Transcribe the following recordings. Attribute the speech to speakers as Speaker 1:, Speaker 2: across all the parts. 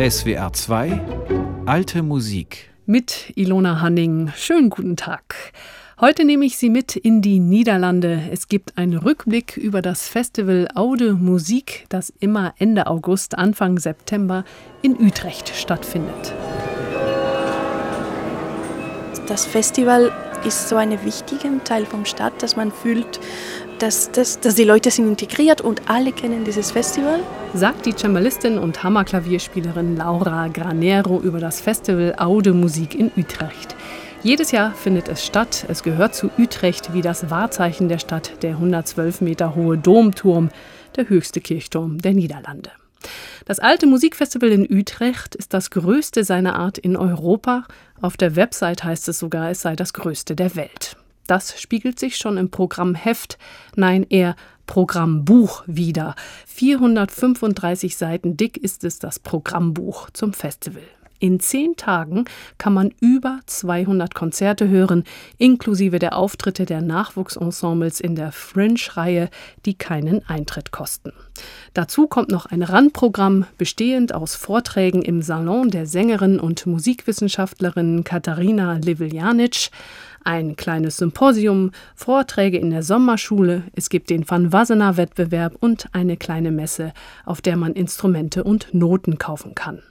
Speaker 1: SWR 2 Alte Musik
Speaker 2: mit Ilona Hanning. Schönen guten Tag. Heute nehme ich Sie mit in die Niederlande. Es gibt einen Rückblick über das Festival Aude Musik, das immer Ende August, Anfang September in Utrecht stattfindet.
Speaker 3: Das Festival ist so ein wichtiger Teil vom Stadt, dass man fühlt, dass, dass, dass die Leute sind integriert und alle kennen dieses Festival.
Speaker 2: Sagt die Cembalistin und Hammerklavierspielerin Laura Granero über das Festival Aude Musik in Utrecht. Jedes Jahr findet es statt. Es gehört zu Utrecht wie das Wahrzeichen der Stadt, der 112 Meter hohe Domturm, der höchste Kirchturm der Niederlande. Das alte Musikfestival in Utrecht ist das größte seiner Art in Europa. Auf der Website heißt es sogar, es sei das größte der Welt. Das spiegelt sich schon im Programmheft, nein, eher Programmbuch wider. 435 Seiten dick ist es das Programmbuch zum Festival. In zehn Tagen kann man über 200 Konzerte hören, inklusive der Auftritte der Nachwuchsensembles in der Fringe-Reihe, die keinen Eintritt kosten. Dazu kommt noch ein Randprogramm, bestehend aus Vorträgen im Salon der Sängerin und Musikwissenschaftlerin Katharina Livljanic, ein kleines Symposium, Vorträge in der Sommerschule, es gibt den Van Wassenaar Wettbewerb und eine kleine Messe, auf der man Instrumente und Noten kaufen kann.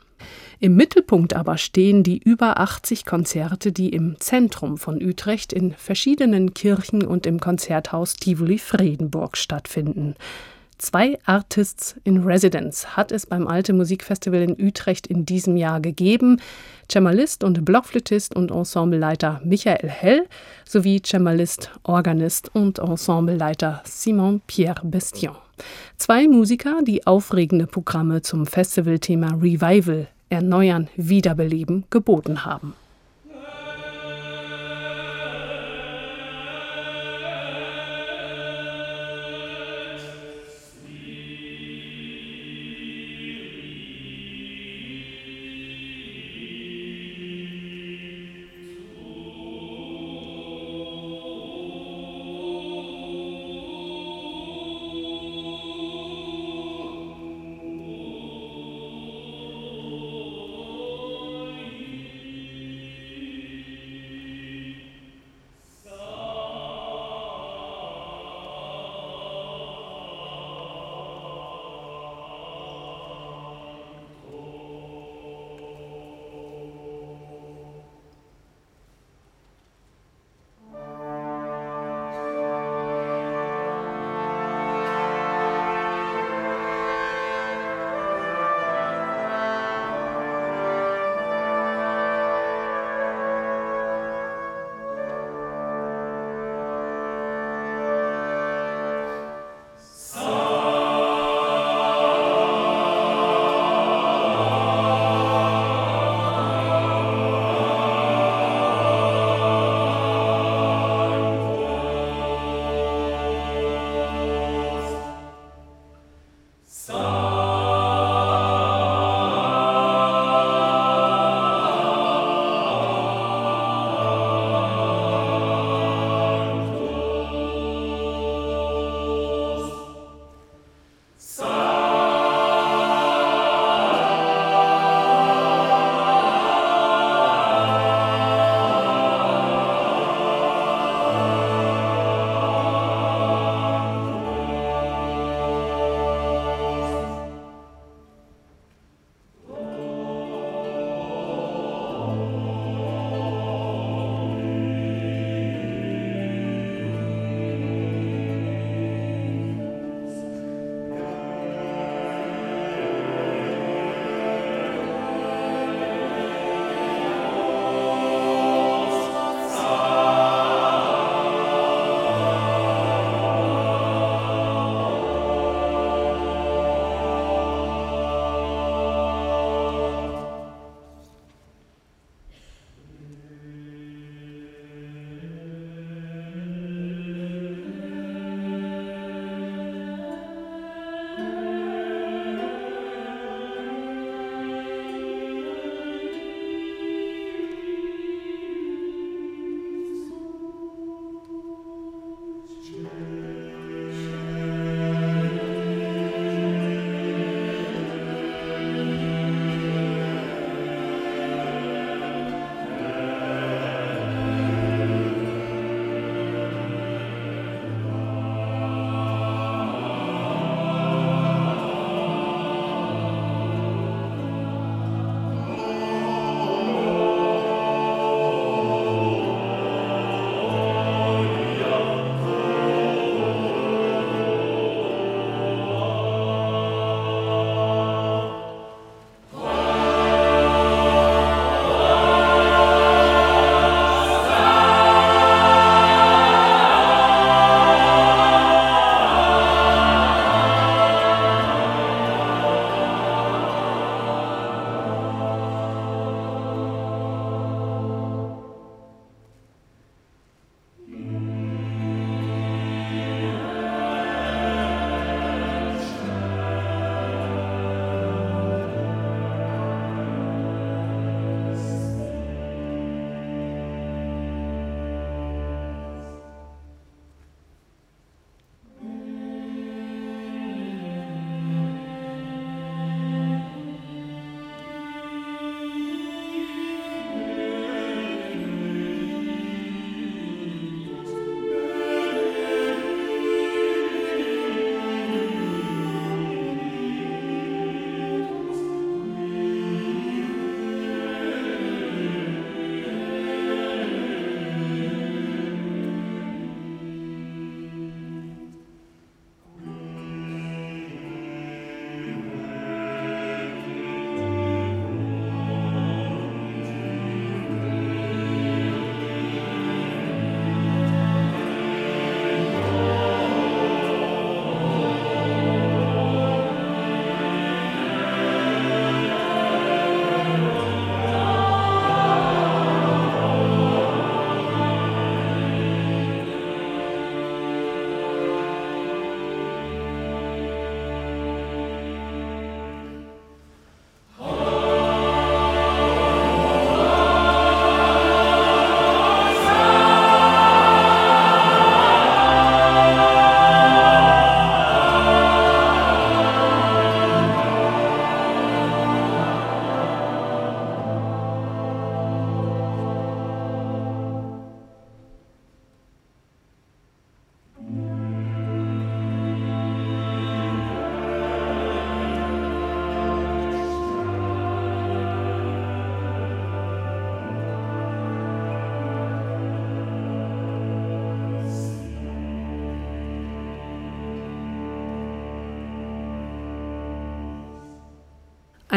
Speaker 2: Im Mittelpunkt aber stehen die über 80 Konzerte, die im Zentrum von Utrecht in verschiedenen Kirchen und im Konzerthaus Tivoli Fredenburg stattfinden. Zwei Artists in Residence hat es beim Alte Musikfestival in Utrecht in diesem Jahr gegeben. Cembalist und Blockflötist und Ensembleleiter Michael Hell sowie Cembalist, Organist und Ensembleleiter Simon Pierre Bestion. Zwei Musiker, die aufregende Programme zum Festivalthema Revival Erneuern, Wiederbeleben geboten haben.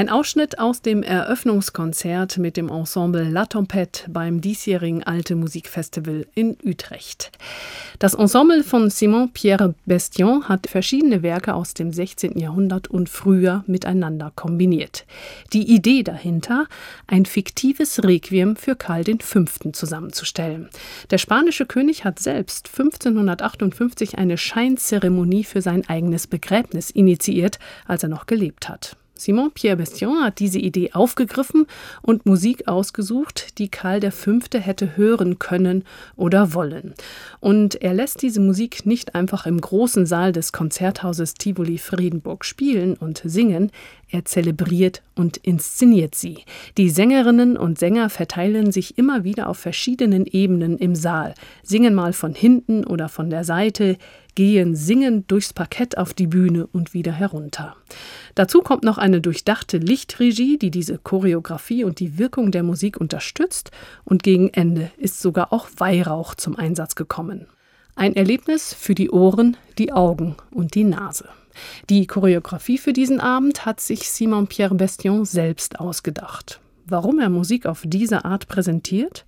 Speaker 2: Ein Ausschnitt aus dem Eröffnungskonzert mit dem Ensemble La Tempête beim diesjährigen Alte Musikfestival in Utrecht. Das Ensemble von Simon Pierre Bestion hat verschiedene Werke aus dem 16. Jahrhundert und früher miteinander kombiniert. Die Idee dahinter, ein fiktives Requiem für Karl V. zusammenzustellen. Der spanische König hat selbst 1558 eine Scheinzeremonie für sein eigenes Begräbnis initiiert, als er noch gelebt hat. Simon Pierre Bestion hat diese Idee aufgegriffen und Musik ausgesucht, die Karl V. hätte hören können oder wollen. Und er lässt diese Musik nicht einfach im großen Saal des Konzerthauses Tivoli Friedenburg spielen und singen, er zelebriert und inszeniert sie. Die Sängerinnen und Sänger verteilen sich immer wieder auf verschiedenen Ebenen im Saal, singen mal von hinten oder von der Seite, gehen singend durchs Parkett auf die Bühne und wieder herunter. Dazu kommt noch eine durchdachte Lichtregie, die diese Choreografie und die Wirkung der Musik unterstützt, und gegen Ende ist sogar auch Weihrauch zum Einsatz gekommen. Ein Erlebnis für die Ohren, die Augen und die Nase. Die Choreografie für diesen Abend hat sich Simon Pierre Bestion selbst ausgedacht. Warum er Musik auf diese Art präsentiert?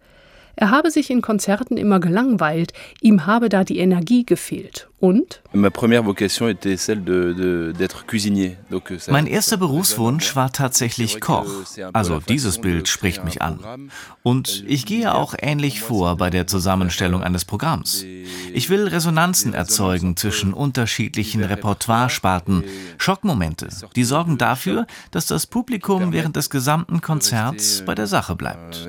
Speaker 2: Er habe sich in Konzerten immer gelangweilt, ihm habe da die Energie gefehlt. Und?
Speaker 4: Euh,
Speaker 1: mein erster Berufswunsch war tatsächlich Koch. Also dieses Bild spricht mich an. Und ich gehe auch ähnlich vor bei der Zusammenstellung eines Programms. Ich will Resonanzen erzeugen zwischen unterschiedlichen Repertoiresparten, Schockmomente, die sorgen dafür, dass das Publikum während des gesamten Konzerts bei der Sache bleibt.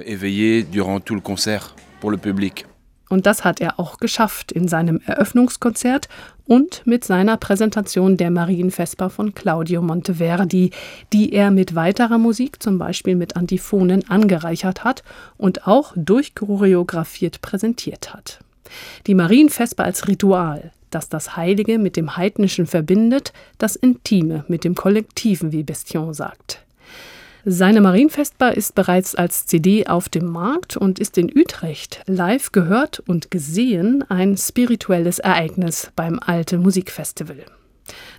Speaker 2: Und das hat er auch geschafft in seinem Eröffnungskonzert und mit seiner Präsentation der Marienvesper von Claudio Monteverdi, die er mit weiterer Musik, zum Beispiel mit Antiphonen, angereichert hat und auch durchchoreografiert präsentiert hat. Die Marienvesper als Ritual, das das Heilige mit dem Heidnischen verbindet, das Intime mit dem Kollektiven, wie Bestion sagt. Seine Marienfestbar ist bereits als CD auf dem Markt und ist in Utrecht live gehört und gesehen ein spirituelles Ereignis beim Alte Musikfestival.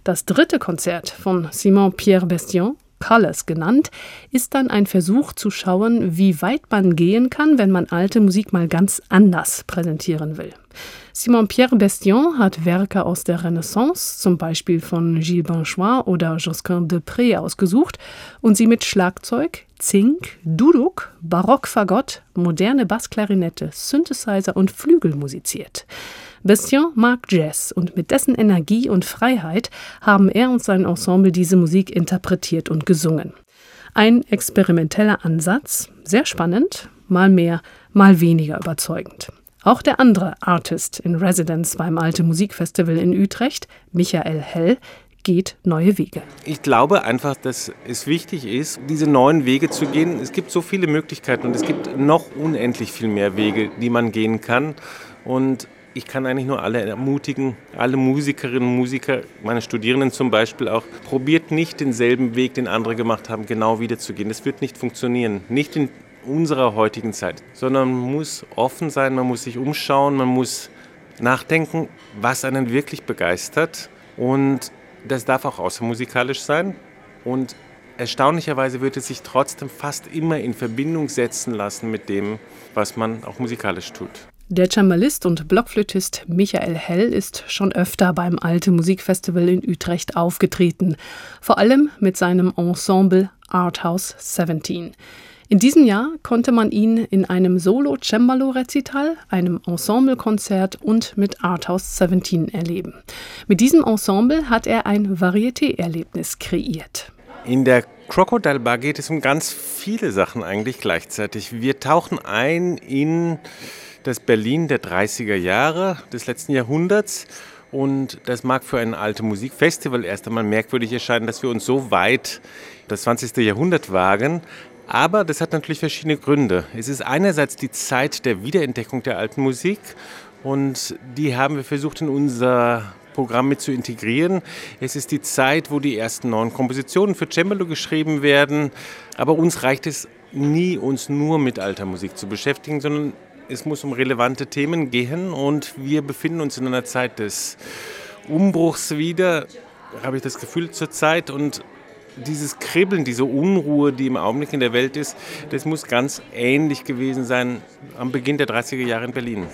Speaker 2: Das dritte Konzert von Simon Pierre Bestion Colors genannt, ist dann ein Versuch zu schauen, wie weit man gehen kann, wenn man alte Musik mal ganz anders präsentieren will. Simon-Pierre Bestion hat Werke aus der Renaissance, zum Beispiel von Gilles Banchois oder Josquin de Pré, ausgesucht und sie mit Schlagzeug, Zink, Duduk, Barockfagott, moderne Bassklarinette, Synthesizer und Flügel musiziert. Bestion mag Jazz und mit dessen Energie und Freiheit haben er und sein Ensemble diese Musik interpretiert und gesungen. Ein experimenteller Ansatz, sehr spannend, mal mehr, mal weniger überzeugend. Auch der andere Artist in Residence beim Alte Musikfestival in Utrecht, Michael Hell, geht neue Wege.
Speaker 5: Ich glaube einfach, dass es wichtig ist, diese neuen Wege zu gehen. Es gibt so viele Möglichkeiten und es gibt noch unendlich viel mehr Wege, die man gehen kann. Und ich kann eigentlich nur alle ermutigen, alle Musikerinnen und Musiker, meine Studierenden zum Beispiel auch, probiert nicht denselben Weg, den andere gemacht haben, genau wiederzugehen. Das wird nicht funktionieren. Nicht in unserer heutigen Zeit, sondern man muss offen sein, man muss sich umschauen, man muss nachdenken, was einen wirklich begeistert. Und das darf auch außermusikalisch sein. Und erstaunlicherweise wird es sich trotzdem fast immer in Verbindung setzen lassen mit dem, was man auch musikalisch tut.
Speaker 2: Der Cembalist und Blockflötist Michael Hell ist schon öfter beim Alte Musikfestival in Utrecht aufgetreten, vor allem mit seinem Ensemble Arthouse 17. In diesem Jahr konnte man ihn in einem Solo-Cembalo-Rezital, einem Ensemblekonzert und mit Arthouse 17 erleben. Mit diesem Ensemble hat er ein Varieté-Erlebnis kreiert.
Speaker 5: In der Crocodile Bar geht es um ganz viele Sachen eigentlich gleichzeitig. Wir tauchen ein in das Berlin der 30er Jahre des letzten Jahrhunderts. Und das mag für ein alte Musikfestival erst einmal merkwürdig erscheinen, dass wir uns so weit das 20. Jahrhundert wagen. Aber das hat natürlich verschiedene Gründe. Es ist einerseits die Zeit der Wiederentdeckung der alten Musik und die haben wir versucht in unser Programm mit zu integrieren. Es ist die Zeit, wo die ersten neuen Kompositionen für Cembalo geschrieben werden. Aber uns reicht es nie, uns nur mit alter Musik zu beschäftigen, sondern es muss um relevante Themen gehen und wir befinden uns in einer Zeit des Umbruchs wieder, habe ich das Gefühl zurzeit. Und dieses Kribbeln, diese Unruhe, die im Augenblick in der Welt ist, das muss ganz ähnlich gewesen sein am Beginn der 30er Jahre in Berlin.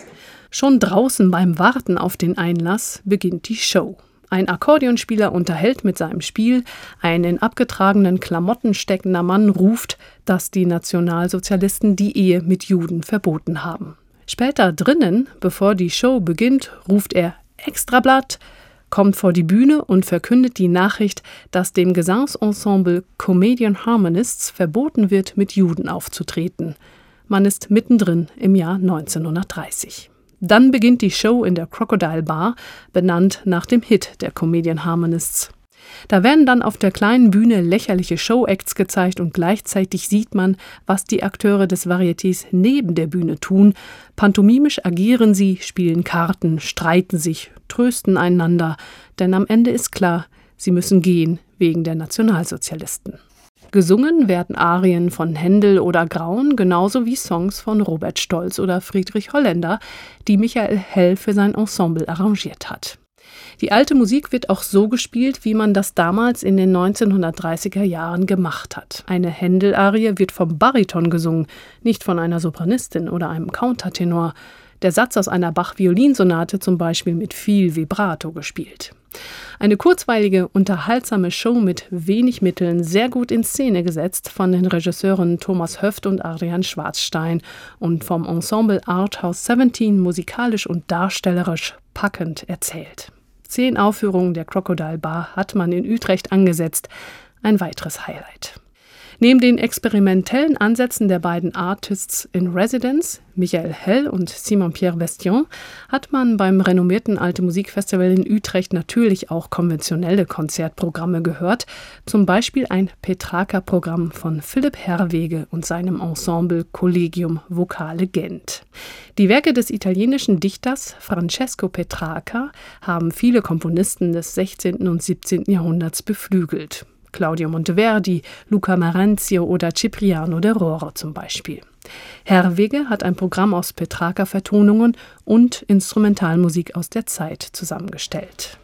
Speaker 2: Schon draußen beim Warten auf den Einlass beginnt die Show. Ein Akkordeonspieler unterhält mit seinem Spiel, ein in abgetragenen Klamotten steckender Mann ruft, dass die Nationalsozialisten die Ehe mit Juden verboten haben. Später drinnen, bevor die Show beginnt, ruft er Extrablatt, kommt vor die Bühne und verkündet die Nachricht, dass dem Gesangsensemble Comedian Harmonists verboten wird, mit Juden aufzutreten. Man ist mittendrin im Jahr 1930. Dann beginnt die Show in der Crocodile Bar, benannt nach dem Hit der Comedian Harmonists. Da werden dann auf der kleinen Bühne lächerliche Showacts gezeigt und gleichzeitig sieht man, was die Akteure des Varietés neben der Bühne tun. Pantomimisch agieren sie, spielen Karten, streiten sich, trösten einander, denn am Ende ist klar, sie müssen gehen wegen der Nationalsozialisten. Gesungen werden Arien von Händel oder Graun, genauso wie Songs von Robert Stolz oder Friedrich Holländer, die Michael Hell für sein Ensemble arrangiert hat. Die alte Musik wird auch so gespielt, wie man das damals in den 1930er Jahren gemacht hat. Eine Händel-Arie wird vom Bariton gesungen, nicht von einer Sopranistin oder einem Countertenor. Der Satz aus einer Bach-Violinsonate zum Beispiel mit viel Vibrato gespielt. Eine kurzweilige, unterhaltsame Show mit wenig Mitteln, sehr gut in Szene gesetzt von den Regisseuren Thomas Höft und Adrian Schwarzstein und vom Ensemble Arthouse 17 musikalisch und darstellerisch packend erzählt. Zehn Aufführungen der Crocodile Bar hat man in Utrecht angesetzt. Ein weiteres Highlight. Neben den experimentellen Ansätzen der beiden Artists in Residence, Michael Hell und Simon-Pierre Vestion, hat man beim renommierten Alte Musikfestival in Utrecht natürlich auch konventionelle Konzertprogramme gehört, zum Beispiel ein Petrarca-Programm von Philipp Herwege und seinem Ensemble Collegium Vocale Gent. Die Werke des italienischen Dichters Francesco Petrarca haben viele Komponisten des 16. und 17. Jahrhunderts beflügelt. Claudio Monteverdi, Luca Marenzio oder Cipriano de Roro zum Beispiel. Herwege hat ein Programm aus Petrarca-Vertonungen und Instrumentalmusik aus der Zeit zusammengestellt.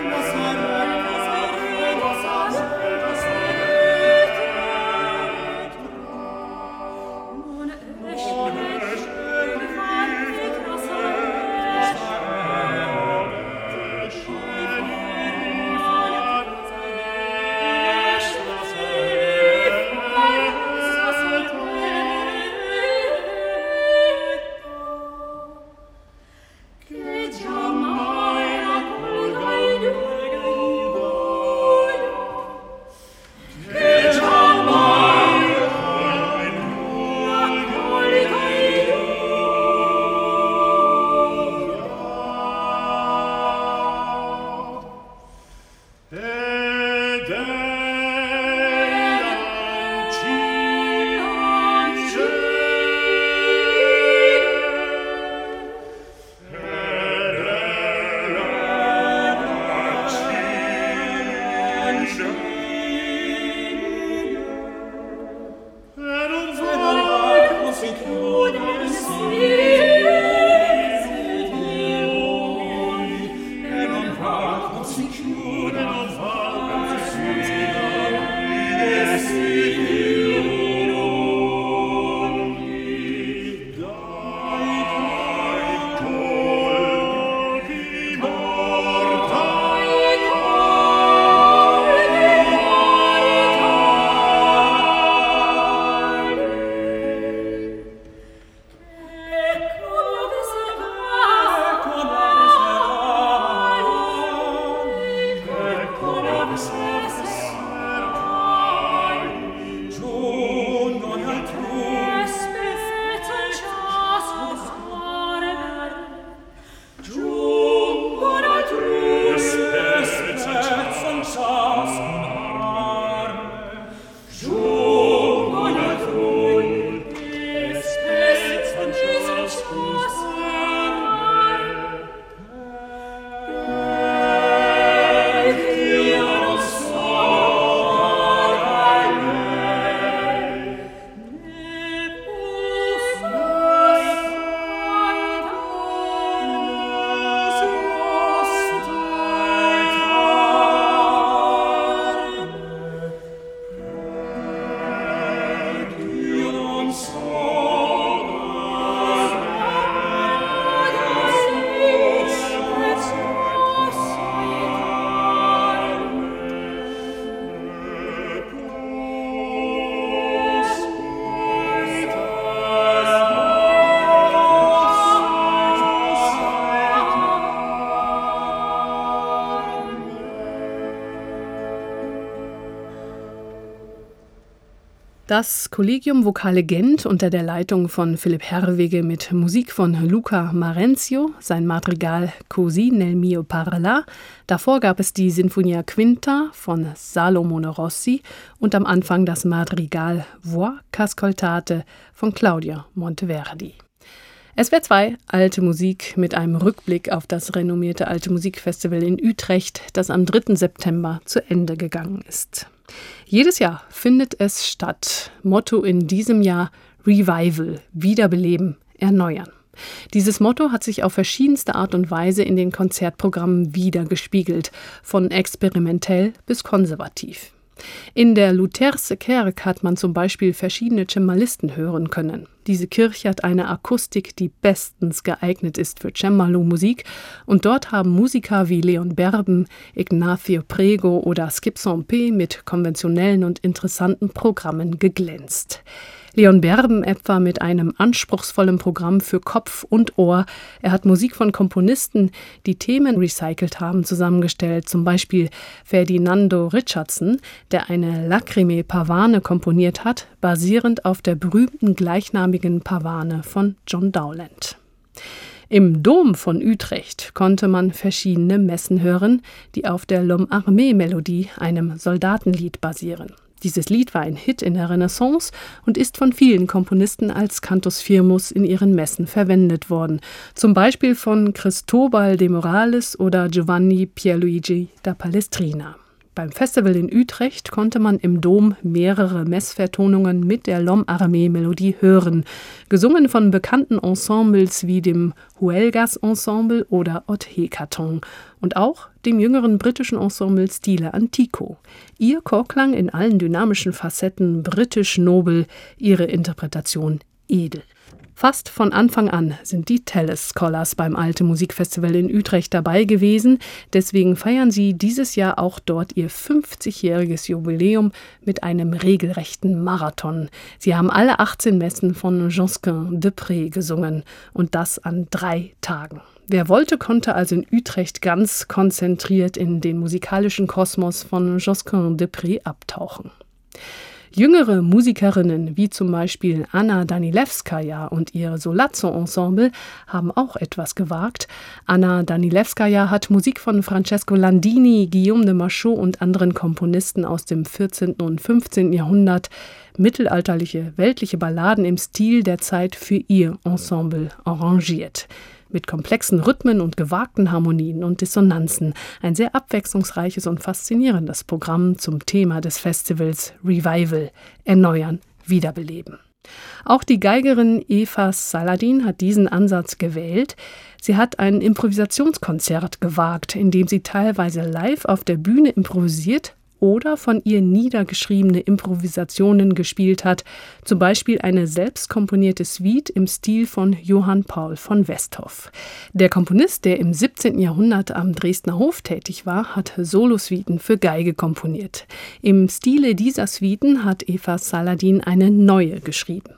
Speaker 2: Buenos Das Collegium Vocale Gent unter der Leitung von Philipp Herwege mit Musik von Luca Marenzio, sein Madrigal Così nel mio parla. Davor gab es die Sinfonia Quinta von Salomone Rossi und am Anfang das Madrigal Voix Cascoltate von Claudia Monteverdi. SWR 2 Alte Musik mit einem Rückblick auf das renommierte Alte Musikfestival in Utrecht, das am 3. September zu Ende gegangen ist. Jedes Jahr findet es statt. Motto in diesem Jahr Revival, Wiederbeleben, Erneuern. Dieses Motto hat sich auf verschiedenste Art und Weise in den Konzertprogrammen wiedergespiegelt, von experimentell bis konservativ. In der Lutherse Kerk hat man zum Beispiel verschiedene Cembalisten hören können. Diese Kirche hat eine Akustik, die bestens geeignet ist für Cembalo-Musik und dort haben Musiker wie Leon Berben, Ignacio Prego oder Skip P. mit konventionellen und interessanten Programmen geglänzt. Leon Berben etwa mit einem anspruchsvollen Programm für Kopf und Ohr. Er hat Musik von Komponisten, die Themen recycelt haben, zusammengestellt. Zum Beispiel Ferdinando Richardson, der eine Lacrime Pavane komponiert hat, basierend auf der berühmten gleichnamigen Pavane von John Dowland. Im Dom von Utrecht konnte man verschiedene Messen hören, die auf der L'Homme Armee Melodie, einem Soldatenlied, basieren. Dieses Lied war ein Hit in der Renaissance und ist von vielen Komponisten als Cantus Firmus in ihren Messen verwendet worden, zum Beispiel von Cristobal de Morales oder Giovanni Pierluigi da Palestrina. Beim Festival in Utrecht konnte man im Dom mehrere Messvertonungen mit der Lom-Armee-Melodie hören, gesungen von bekannten Ensembles wie dem Huelgas Ensemble oder Ott Hekaton und auch dem jüngeren britischen Ensemble Stile Antico. Ihr Chorklang in allen dynamischen Facetten britisch nobel, ihre Interpretation edel. Fast von Anfang an sind die Telles Scholars beim Alte Musikfestival in Utrecht dabei gewesen. Deswegen feiern sie dieses Jahr auch dort ihr 50-jähriges Jubiläum mit einem regelrechten Marathon. Sie haben alle 18 Messen von Josquin de Pré gesungen und das an drei Tagen. Wer wollte, konnte also in Utrecht ganz konzentriert in den musikalischen Kosmos von Josquin de Pré abtauchen. Jüngere Musikerinnen wie zum Beispiel Anna Danilewskaja und ihr Solazzo-Ensemble haben auch etwas gewagt. Anna Danilewskaja hat Musik von Francesco Landini, Guillaume de Machaut und anderen Komponisten aus dem 14. und 15. Jahrhundert mittelalterliche, weltliche Balladen im Stil der Zeit für ihr Ensemble arrangiert mit komplexen Rhythmen und gewagten Harmonien und Dissonanzen. Ein sehr abwechslungsreiches und faszinierendes Programm zum Thema des Festivals Revival, Erneuern, Wiederbeleben. Auch die Geigerin Eva Saladin hat diesen Ansatz gewählt. Sie hat ein Improvisationskonzert gewagt, in dem sie teilweise live auf der Bühne improvisiert oder von ihr niedergeschriebene Improvisationen gespielt hat, zum Beispiel eine selbst komponierte Suite im Stil von Johann Paul von Westhoff. Der Komponist, der im 17. Jahrhundert am Dresdner Hof tätig war, hat Solosuiten für Geige komponiert. Im Stile dieser Suiten hat Eva Saladin eine neue geschrieben.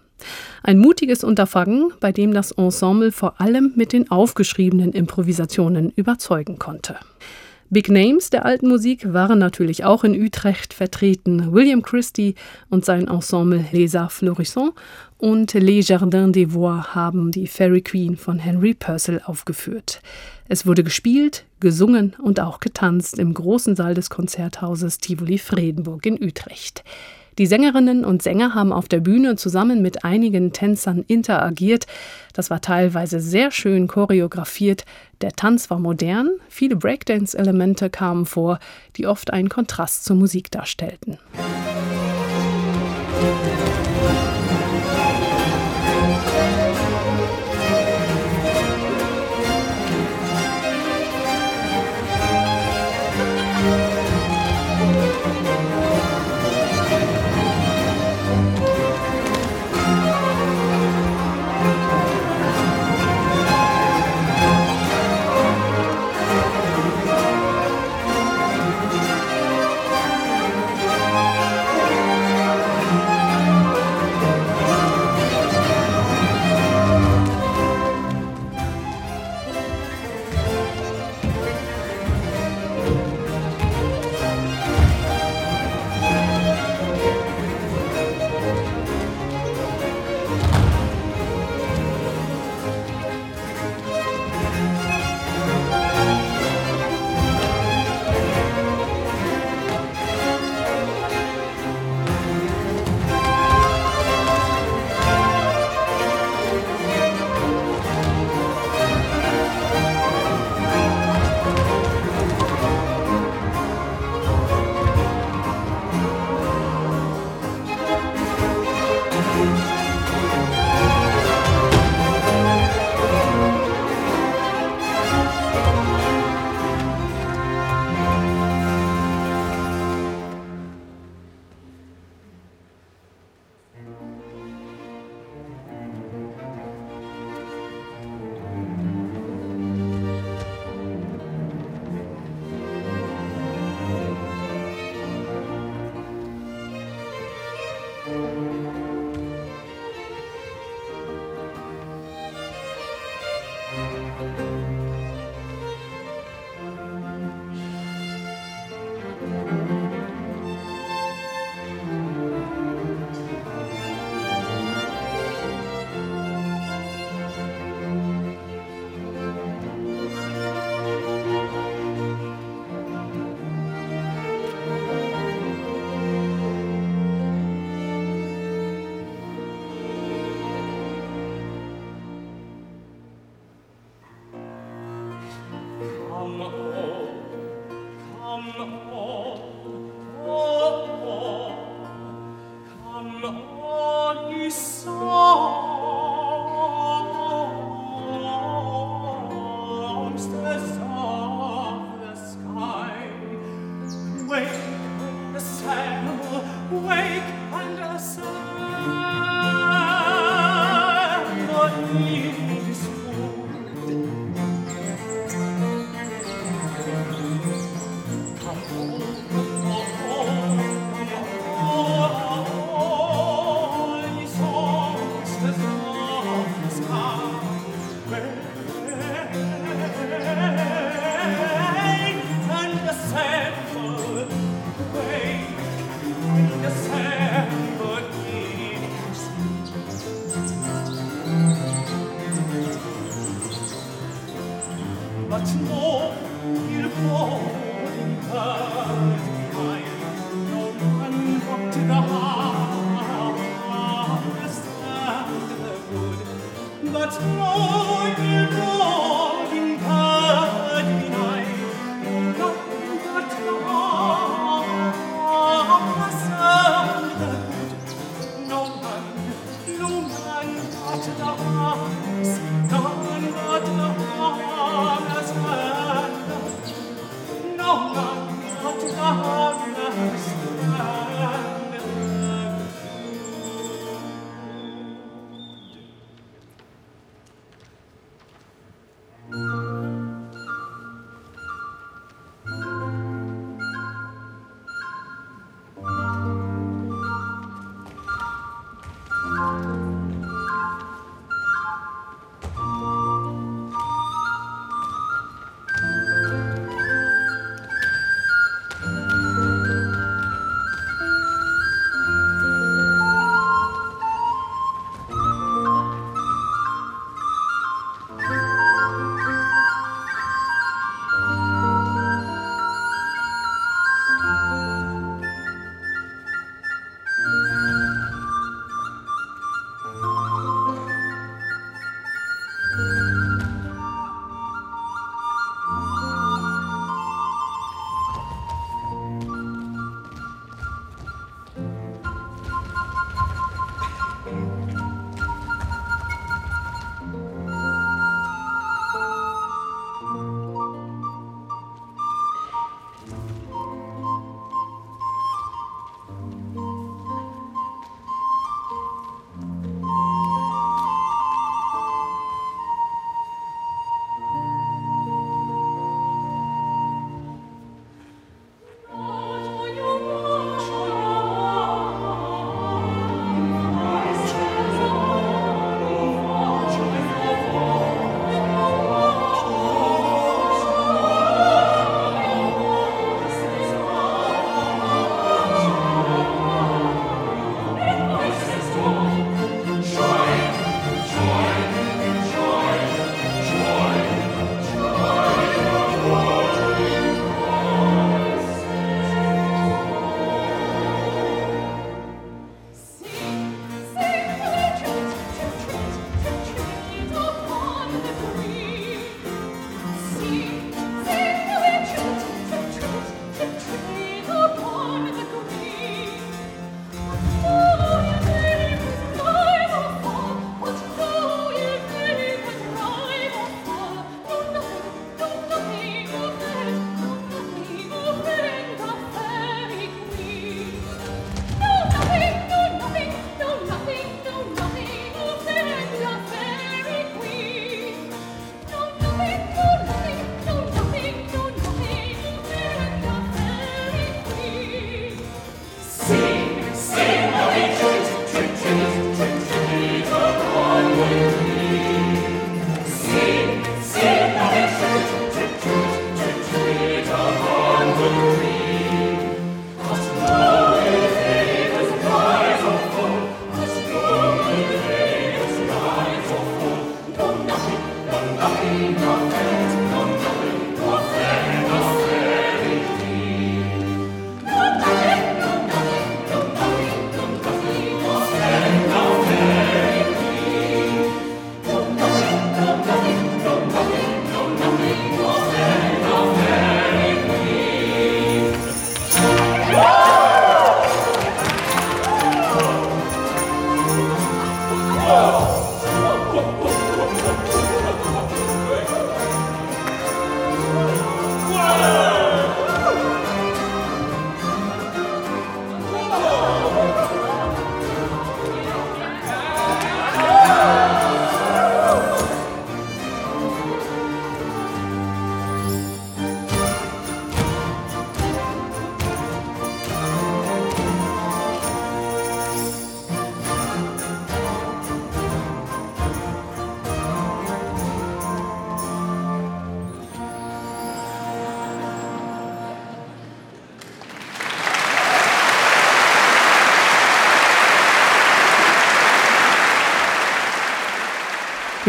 Speaker 2: Ein mutiges Unterfangen, bei dem das Ensemble vor allem mit den aufgeschriebenen Improvisationen überzeugen konnte. Big Names der alten Musik waren natürlich auch in Utrecht vertreten. William Christie und sein Ensemble Les Arts Florissants und Les Jardins des Voix haben die Fairy Queen von Henry Purcell aufgeführt. Es wurde gespielt, gesungen und auch getanzt im großen Saal des Konzerthauses Tivoli Fredenburg in Utrecht. Die Sängerinnen und Sänger haben auf der Bühne zusammen mit einigen Tänzern interagiert. Das war teilweise sehr schön choreografiert. Der Tanz war modern, viele Breakdance-Elemente kamen vor, die oft einen Kontrast zur Musik darstellten. Musik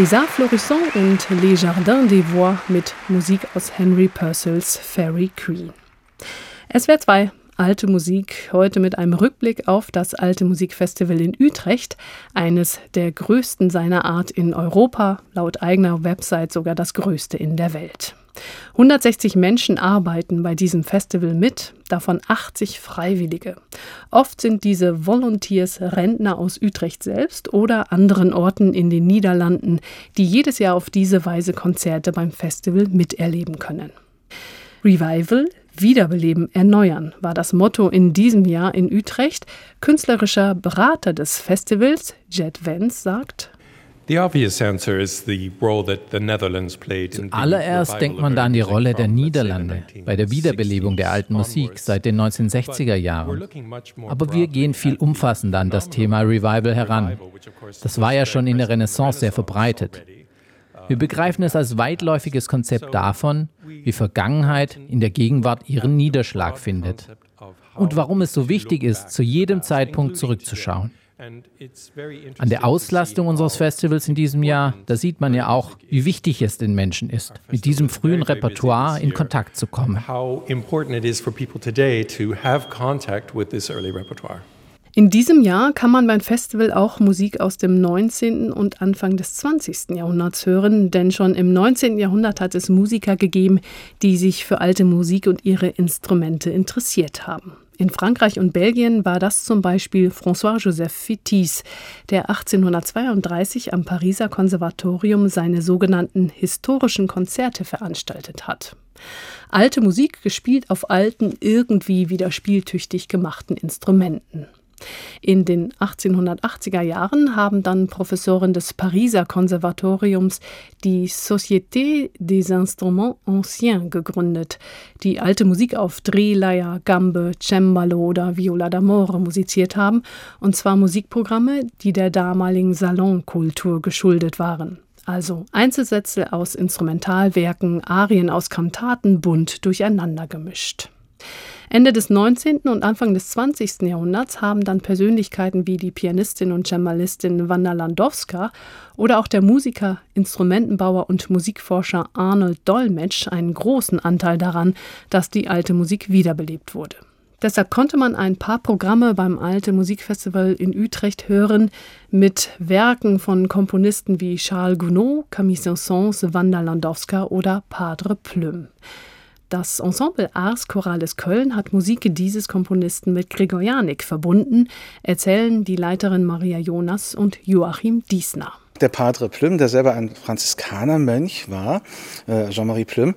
Speaker 2: Les Arts Florissants und Les Jardins des Bois mit Musik aus Henry Purcells Fairy Queen. SWR 2 Alte Musik, heute mit einem Rückblick auf das Alte Musikfestival in Utrecht, eines der größten seiner Art in Europa, laut eigener Website sogar das größte in der Welt. 160 Menschen arbeiten bei diesem Festival mit, davon 80 Freiwillige. Oft sind diese Volunteers Rentner aus Utrecht selbst oder anderen Orten in den Niederlanden, die jedes Jahr auf diese Weise Konzerte beim Festival miterleben können. Revival, Wiederbeleben, erneuern war das Motto in diesem Jahr in Utrecht. Künstlerischer Berater des Festivals, Jet Vance, sagt,
Speaker 4: Zuallererst denkt man da an die Rolle der Niederlande bei der Wiederbelebung der alten Musik seit den 1960er Jahren. Aber wir gehen viel umfassender an das Thema Revival heran. Das war ja schon in der Renaissance sehr verbreitet. Wir begreifen es als weitläufiges Konzept davon, wie Vergangenheit in der Gegenwart ihren Niederschlag findet und warum es so wichtig ist, zu jedem Zeitpunkt zurückzuschauen. An der Auslastung unseres Festivals in diesem Jahr, da sieht man ja auch, wie wichtig es den Menschen ist, mit diesem frühen Repertoire in Kontakt zu kommen.
Speaker 2: In diesem Jahr kann man beim Festival auch Musik aus dem 19. und Anfang des 20. Jahrhunderts hören, denn schon im 19. Jahrhundert hat es Musiker gegeben, die sich für alte Musik und ihre Instrumente interessiert haben. In Frankreich und Belgien war das zum Beispiel François-Joseph Fitis, der 1832 am Pariser Konservatorium seine sogenannten historischen Konzerte veranstaltet hat. Alte Musik gespielt auf alten, irgendwie wieder spieltüchtig gemachten Instrumenten. In den 1880er Jahren haben dann Professoren des Pariser Konservatoriums die Société des Instruments Anciens gegründet, die alte Musik auf Drehleier, Gambe, Cembalo oder Viola d'Amore musiziert haben, und zwar Musikprogramme, die der damaligen Salonkultur geschuldet waren also Einzelsätze aus Instrumentalwerken, Arien aus Kantaten bunt durcheinander gemischt. Ende des 19. und Anfang des 20. Jahrhunderts haben dann Persönlichkeiten wie die Pianistin und Cembalistin Wanda Landowska oder auch der Musiker, Instrumentenbauer und Musikforscher Arnold Dolmetsch einen großen Anteil daran, dass die alte Musik wiederbelebt wurde. Deshalb konnte man ein paar Programme beim Alte Musikfestival in Utrecht hören mit Werken von Komponisten wie Charles Gounod, Camille Saint-Saëns, Wanda Landowska oder Padre Plüm. Das Ensemble Ars Chorales Köln hat Musik dieses Komponisten mit Gregorianik verbunden, erzählen die Leiterin Maria Jonas und Joachim Diesner
Speaker 6: der Padre Plüm, der selber ein Franziskanermönch war, äh, Jean-Marie Plüm.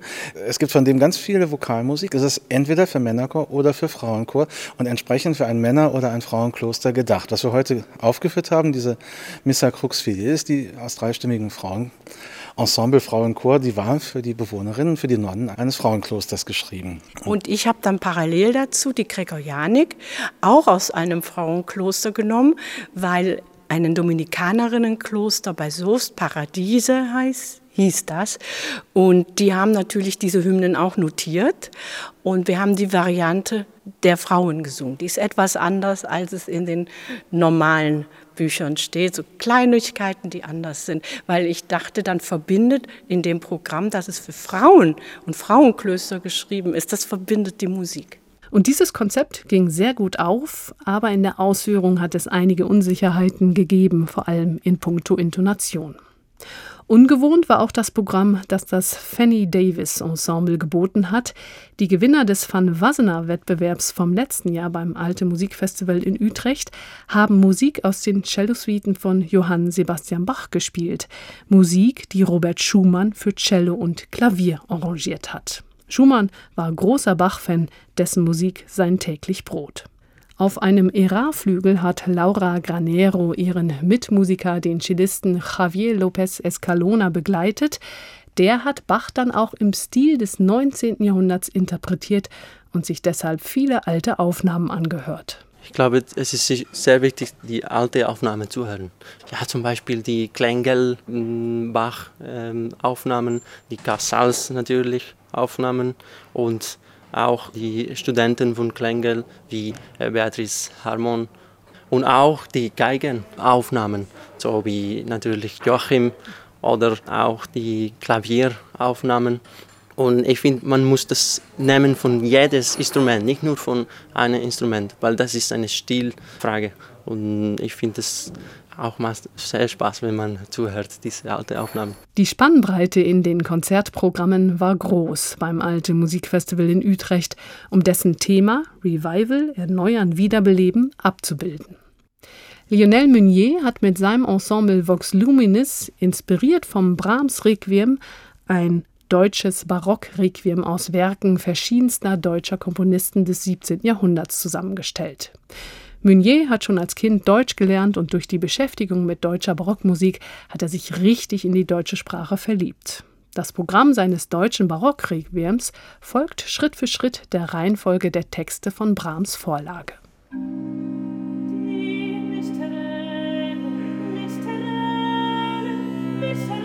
Speaker 6: Es gibt von dem ganz viele Vokalmusik. Es ist entweder für Männerchor oder für Frauenchor und entsprechend für ein Männer- oder ein Frauenkloster gedacht. Was wir heute aufgeführt haben, diese Missa Crux Fidelis, die aus dreistimmigen Frauen Ensemble Frauenchor, die war für die Bewohnerinnen, für die Nonnen eines Frauenklosters geschrieben.
Speaker 7: Und ich habe dann parallel dazu die Gregorianik auch aus einem Frauenkloster genommen, weil einen Dominikanerinnenkloster bei Soest, Paradiese heißt, hieß das. Und die haben natürlich diese Hymnen auch notiert. Und wir haben die Variante der Frauen gesungen. Die ist etwas anders, als es in den normalen Büchern steht, so Kleinigkeiten, die anders sind, weil ich dachte, dann verbindet in dem Programm, dass es für Frauen und Frauenklöster geschrieben ist, das verbindet die Musik.
Speaker 2: Und dieses Konzept ging sehr gut auf, aber in der Ausführung hat es einige Unsicherheiten gegeben, vor allem in puncto Intonation. Ungewohnt war auch das Programm, das das Fanny Davis Ensemble geboten hat. Die Gewinner des Van Wassenaar Wettbewerbs vom letzten Jahr beim Alte Musikfestival in Utrecht haben Musik aus den Cellosuiten von Johann Sebastian Bach gespielt. Musik, die Robert Schumann für Cello und Klavier arrangiert hat. Schumann war großer Bach-Fan, dessen Musik sein täglich Brot. Auf einem Era-Flügel hat Laura Granero ihren Mitmusiker, den Cellisten Javier López Escalona, begleitet. Der hat Bach dann auch im Stil des 19. Jahrhunderts interpretiert und sich deshalb viele alte Aufnahmen angehört.
Speaker 8: Ich glaube, es ist sehr wichtig, die alte Aufnahmen zu hören. Ja, zum Beispiel die Klengel-Bach-Aufnahmen, die Casals natürlich Aufnahmen und auch die Studenten von Klengel wie äh, Beatrice Harmon und auch die Geigenaufnahmen, so wie natürlich Joachim oder auch die Klavieraufnahmen. Und ich finde, man muss das nehmen von jedes Instrument, nicht nur von einem Instrument, weil das ist eine Stilfrage. Und ich finde es auch macht sehr Spaß, wenn man zuhört, diese alte Aufnahmen.
Speaker 2: Die Spannbreite in den Konzertprogrammen war groß beim Alte Musikfestival in Utrecht, um dessen Thema Revival, Erneuern, Wiederbeleben abzubilden. Lionel Meunier hat mit seinem Ensemble Vox Luminis, inspiriert vom Brahms Requiem, ein
Speaker 9: deutsches Barockrequiem aus Werken verschiedenster deutscher Komponisten des 17. Jahrhunderts zusammengestellt. Meunier hat schon als Kind Deutsch gelernt und durch die Beschäftigung mit deutscher Barockmusik hat er sich richtig in die deutsche Sprache verliebt. Das Programm seines deutschen Barockrequiems folgt Schritt für Schritt der Reihenfolge der Texte von Brahms Vorlage. Die Mysterien, Mysterien, Mysterien.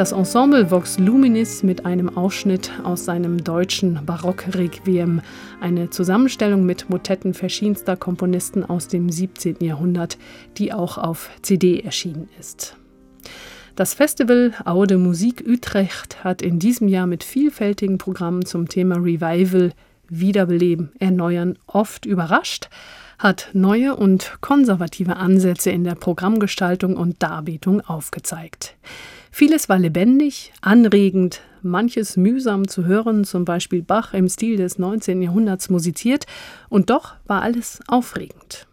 Speaker 2: Das Ensemble Vox Luminis mit einem Ausschnitt aus seinem deutschen Barock-Requiem, eine Zusammenstellung mit Motetten verschiedenster Komponisten aus dem 17. Jahrhundert, die auch auf CD erschienen ist. Das Festival Aude Musik Utrecht hat in diesem Jahr mit vielfältigen Programmen zum Thema Revival, Wiederbeleben, Erneuern oft überrascht, hat neue und konservative Ansätze in der Programmgestaltung und Darbietung aufgezeigt. Vieles war lebendig, anregend, manches mühsam zu hören, zum Beispiel Bach im Stil des 19. Jahrhunderts musiziert, und doch war alles aufregend.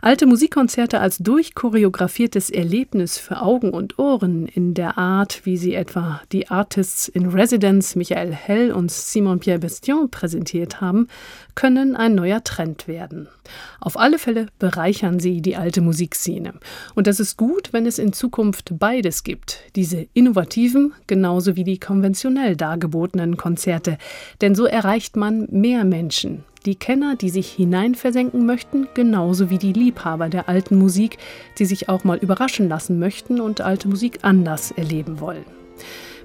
Speaker 2: Alte Musikkonzerte als durchchoreografiertes Erlebnis für Augen und Ohren in der Art, wie sie etwa die Artists in Residence Michael Hell und Simon Pierre Bestion präsentiert haben, können ein neuer Trend werden. Auf alle Fälle bereichern sie die alte Musikszene. Und das ist gut, wenn es in Zukunft beides gibt, diese innovativen genauso wie die konventionell dargebotenen Konzerte, denn so erreicht man mehr Menschen, die Kenner, die sich hineinversenken möchten, genauso wie die Liebhaber der alten Musik, die sich auch mal überraschen lassen möchten und alte Musik anders erleben wollen.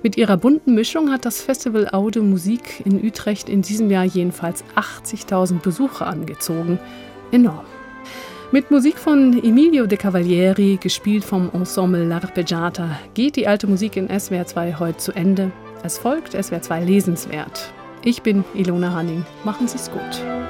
Speaker 2: Mit ihrer bunten Mischung hat das Festival Aude Musik in Utrecht in diesem Jahr jedenfalls 80.000 Besucher angezogen. Enorm. Mit Musik von Emilio de Cavalieri, gespielt vom Ensemble L'Arpeggiata, geht die alte Musik in SWR 2 heute zu Ende. Es folgt SWR 2 lesenswert. Ich bin Ilona Hanning. Machen Sie es gut.